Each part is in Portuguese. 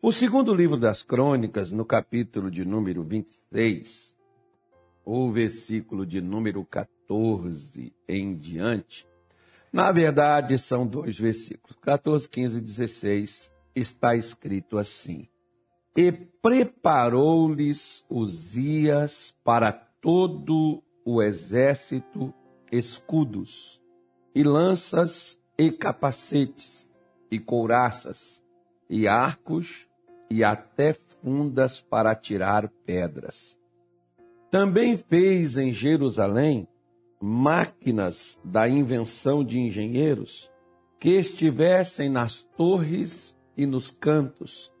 O segundo livro das Crônicas, no capítulo de número 26, o versículo de número 14 em diante, na verdade são dois versículos, 14, 15 e 16, está escrito assim: E preparou-lhes Uzias para todo o exército escudos, e lanças, e capacetes, e couraças, e arcos, e até fundas para tirar pedras. Também fez em Jerusalém máquinas da invenção de engenheiros que estivessem nas torres e nos cantos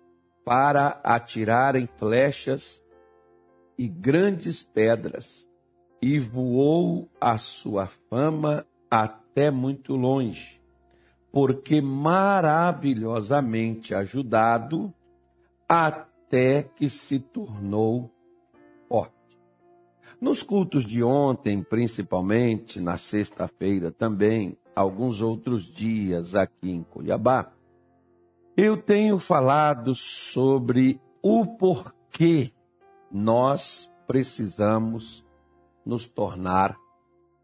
para atirarem flechas e grandes pedras, e voou a sua fama até muito longe, porque maravilhosamente ajudado, até que se tornou forte. Nos cultos de ontem, principalmente, na sexta-feira também, alguns outros dias aqui em Cuiabá, eu tenho falado sobre o porquê nós precisamos nos tornar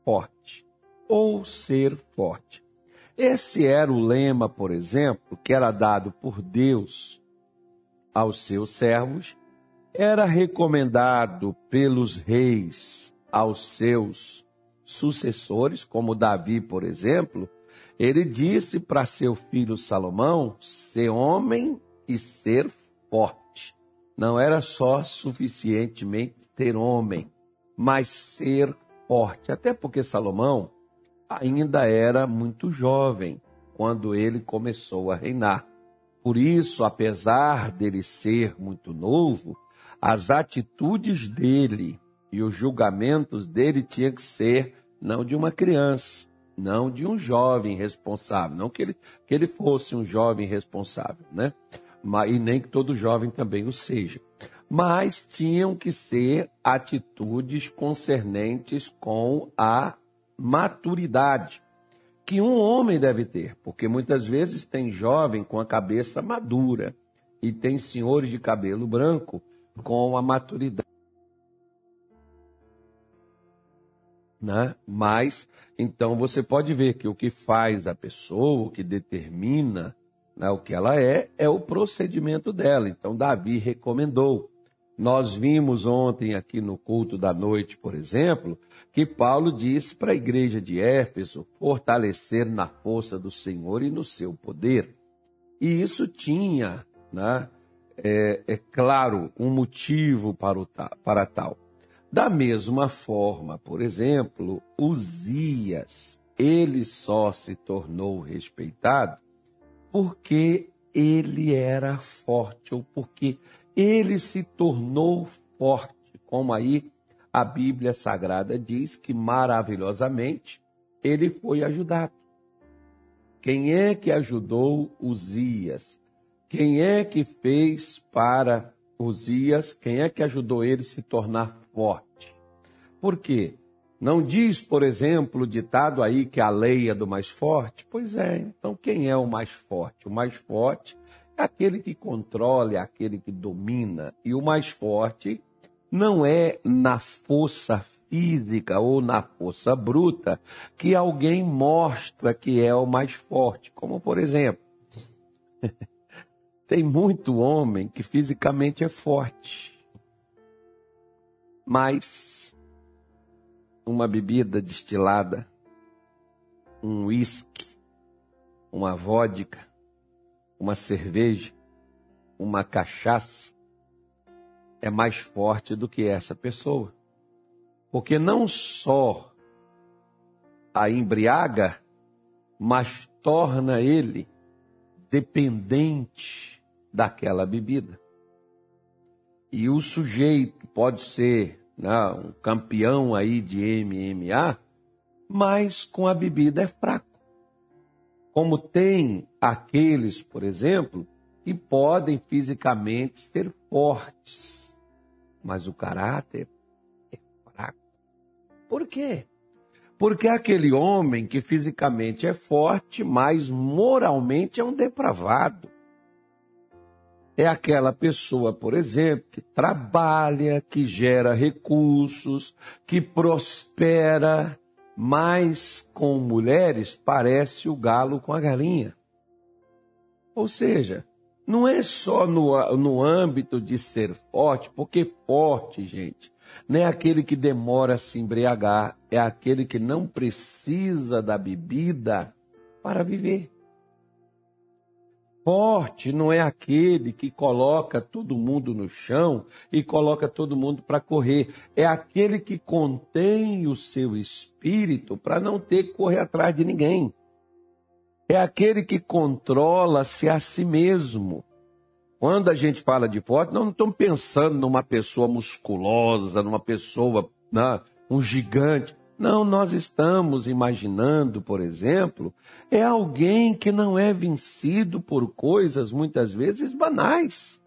forte ou ser forte. Esse era o lema, por exemplo, que era dado por Deus aos seus servos, era recomendado pelos reis aos seus sucessores, como Davi, por exemplo, ele disse para seu filho Salomão ser homem e ser forte. Não era só suficientemente ter homem, mas ser forte. Até porque Salomão ainda era muito jovem quando ele começou a reinar. Por isso, apesar dele ser muito novo, as atitudes dele e os julgamentos dele tinham que ser não de uma criança, não de um jovem responsável, não que ele, que ele fosse um jovem responsável, né? E nem que todo jovem também o seja. Mas tinham que ser atitudes concernentes com a maturidade que um homem deve ter, porque muitas vezes tem jovem com a cabeça madura e tem senhores de cabelo branco com a maturidade. Né? Mas, então, você pode ver que o que faz a pessoa, o que determina né, o que ela é, é o procedimento dela. Então, Davi recomendou. Nós vimos ontem aqui no culto da noite, por exemplo, que Paulo disse para a igreja de Éfeso fortalecer na força do Senhor e no seu poder. E isso tinha, né, é, é claro, um motivo para, o, para tal. Da mesma forma, por exemplo, Uzias, ele só se tornou respeitado porque ele era forte ou porque ele se tornou forte, como aí a Bíblia Sagrada diz que maravilhosamente ele foi ajudado. Quem é que ajudou Uzias? Quem é que fez para Uzias? Quem é que ajudou ele se tornar forte? Por quê? Não diz, por exemplo, o ditado aí que a lei é do mais forte? Pois é, então quem é o mais forte? O mais forte aquele que controla, aquele que domina. E o mais forte não é na força física ou na força bruta que alguém mostra que é o mais forte. Como, por exemplo, tem muito homem que fisicamente é forte, mas uma bebida destilada, um uísque, uma vodka, uma cerveja, uma cachaça, é mais forte do que essa pessoa. Porque não só a embriaga, mas torna ele dependente daquela bebida. E o sujeito pode ser né, um campeão aí de MMA, mas com a bebida é fraco. Como tem aqueles, por exemplo, que podem fisicamente ser fortes, mas o caráter é fraco. Por quê? Porque aquele homem que fisicamente é forte, mas moralmente é um depravado. é aquela pessoa, por exemplo, que trabalha, que gera recursos, que prospera, mas com mulheres parece o galo com a galinha. Ou seja, não é só no, no âmbito de ser forte, porque forte, gente, não é aquele que demora a se embriagar, é aquele que não precisa da bebida para viver. Forte não é aquele que coloca todo mundo no chão e coloca todo mundo para correr. É aquele que contém o seu espírito para não ter que correr atrás de ninguém. É aquele que controla-se a si mesmo. Quando a gente fala de forte, nós não estamos pensando numa pessoa musculosa, numa pessoa, né, um gigante. Não, nós estamos imaginando, por exemplo, é alguém que não é vencido por coisas muitas vezes banais.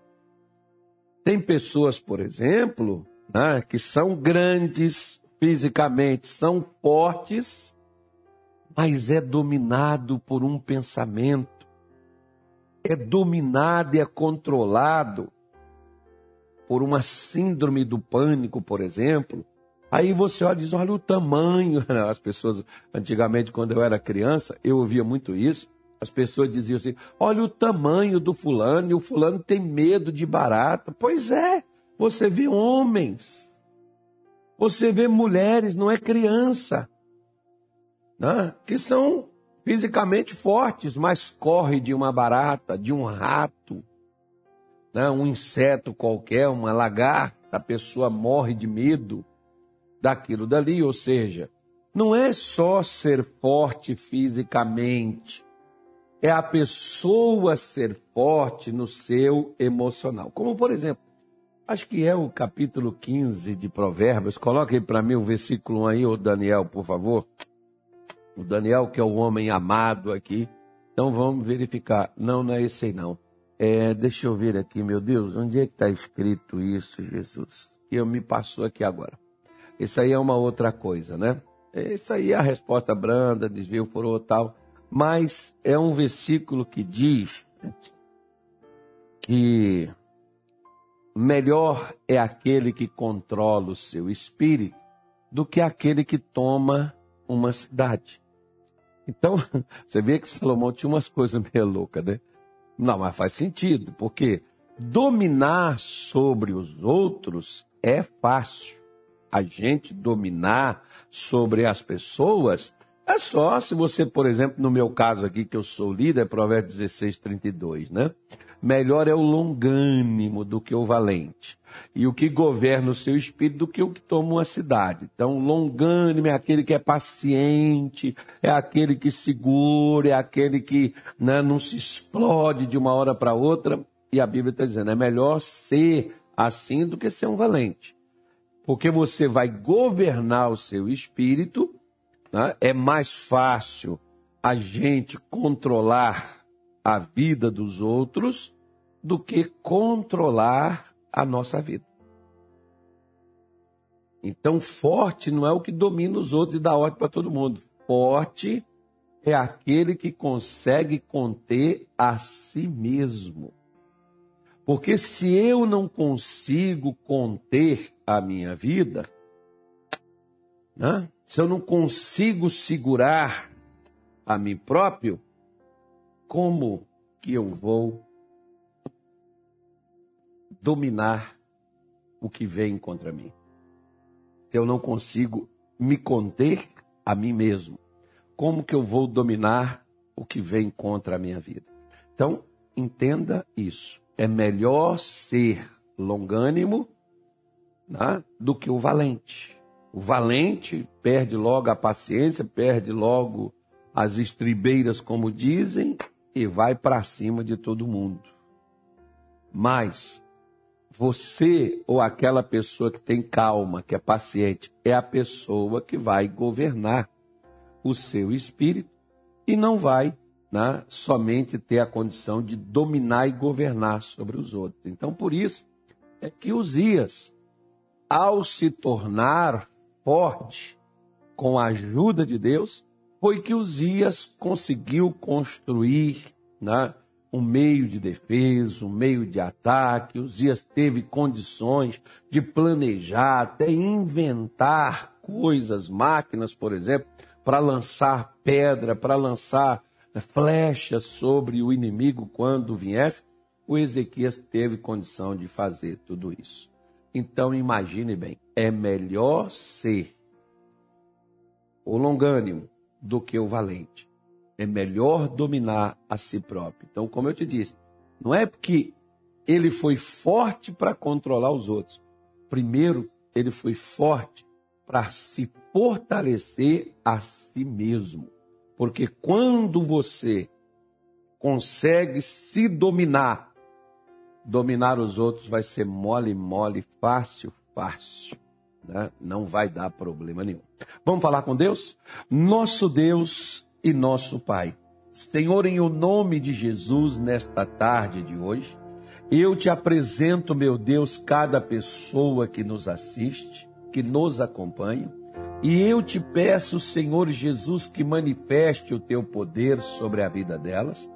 Tem pessoas, por exemplo, né, que são grandes fisicamente, são fortes, mas é dominado por um pensamento, é dominado e é controlado por uma síndrome do pânico, por exemplo Aí você olha e diz: olha o tamanho. As pessoas, antigamente, quando eu era criança, eu ouvia muito isso. As pessoas diziam assim: olha o tamanho do fulano, e o fulano tem medo de barata. Pois é, você vê homens, você vê mulheres, não é criança, né? que são fisicamente fortes, mas corre de uma barata, de um rato, né? um inseto qualquer, uma lagarta, a pessoa morre de medo daquilo dali, ou seja, não é só ser forte fisicamente, é a pessoa ser forte no seu emocional. Como, por exemplo, acho que é o capítulo 15 de Provérbios. Coloque aí para mim o versículo 1 aí, o Daniel, por favor. O Daniel, que é o homem amado aqui. Então vamos verificar. Não, não é esse aí, não. É, deixa eu ver aqui, meu Deus, onde é que está escrito isso, Jesus? Eu me passou aqui agora. Isso aí é uma outra coisa, né? Isso aí é a resposta branda, desvio por tal. Mas é um versículo que diz que melhor é aquele que controla o seu espírito do que aquele que toma uma cidade. Então, você vê que Salomão tinha umas coisas meio loucas, né? Não, mas faz sentido, porque dominar sobre os outros é fácil a gente dominar sobre as pessoas, é só se você, por exemplo, no meu caso aqui, que eu sou líder, Provérbios 16, 32, né? Melhor é o longânimo do que o valente. E o que governa o seu espírito do que o que toma uma cidade. Então, longânimo é aquele que é paciente, é aquele que segura, é aquele que né, não se explode de uma hora para outra. E a Bíblia está dizendo, é melhor ser assim do que ser um valente porque você vai governar o seu espírito, né? é mais fácil a gente controlar a vida dos outros do que controlar a nossa vida. Então, forte não é o que domina os outros e dá ordem para todo mundo. Forte é aquele que consegue conter a si mesmo. Porque se eu não consigo conter a minha vida, né? se eu não consigo segurar a mim próprio, como que eu vou dominar o que vem contra mim? Se eu não consigo me conter a mim mesmo, como que eu vou dominar o que vem contra a minha vida? Então, entenda isso é melhor ser longânimo né, do que o valente. O valente perde logo a paciência, perde logo as estribeiras, como dizem, e vai para cima de todo mundo. Mas você ou aquela pessoa que tem calma, que é paciente, é a pessoa que vai governar o seu espírito e não vai né, somente ter a condição de dominar e governar sobre os outros. Então, por isso é que Uzias, ao se tornar forte com a ajuda de Deus, foi que Uzias conseguiu construir né, um meio de defesa, um meio de ataque. Uzias teve condições de planejar, até inventar coisas, máquinas, por exemplo, para lançar pedra, para lançar flechas sobre o inimigo quando viesse. O Ezequias teve condição de fazer tudo isso. Então imagine bem, é melhor ser o longânimo do que o valente. É melhor dominar a si próprio. Então, como eu te disse, não é porque ele foi forte para controlar os outros. Primeiro, ele foi forte para se fortalecer a si mesmo. Porque quando você consegue se dominar, dominar os outros vai ser mole, mole, fácil, fácil. Né? Não vai dar problema nenhum. Vamos falar com Deus? Nosso Deus e nosso Pai. Senhor, em o nome de Jesus, nesta tarde de hoje, eu te apresento, meu Deus, cada pessoa que nos assiste, que nos acompanha, e eu te peço, Senhor Jesus, que manifeste o teu poder sobre a vida delas,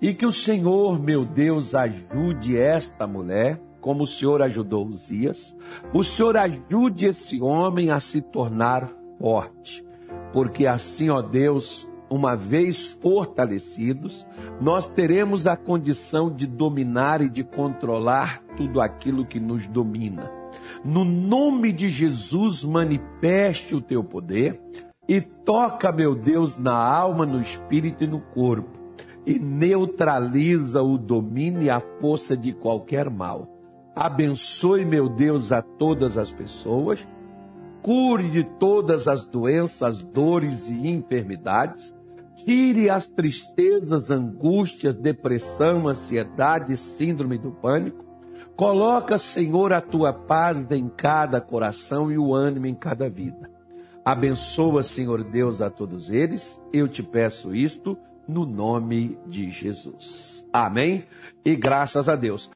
e que o Senhor, meu Deus, ajude esta mulher, como o Senhor ajudou Uzias, o Senhor ajude esse homem a se tornar forte, porque assim, ó Deus, uma vez fortalecidos, nós teremos a condição de dominar e de controlar tudo aquilo que nos domina. No nome de Jesus, manifeste o teu poder e toca, meu Deus, na alma, no espírito e no corpo e neutraliza o domínio e a força de qualquer mal. Abençoe, meu Deus, a todas as pessoas, cure de todas as doenças, dores e enfermidades, tire as tristezas, angústias, depressão, ansiedade, síndrome do pânico. Coloca, Senhor, a tua paz em cada coração e o ânimo em cada vida. Abençoa, Senhor Deus, a todos eles. Eu te peço isto no nome de Jesus. Amém? E graças a Deus.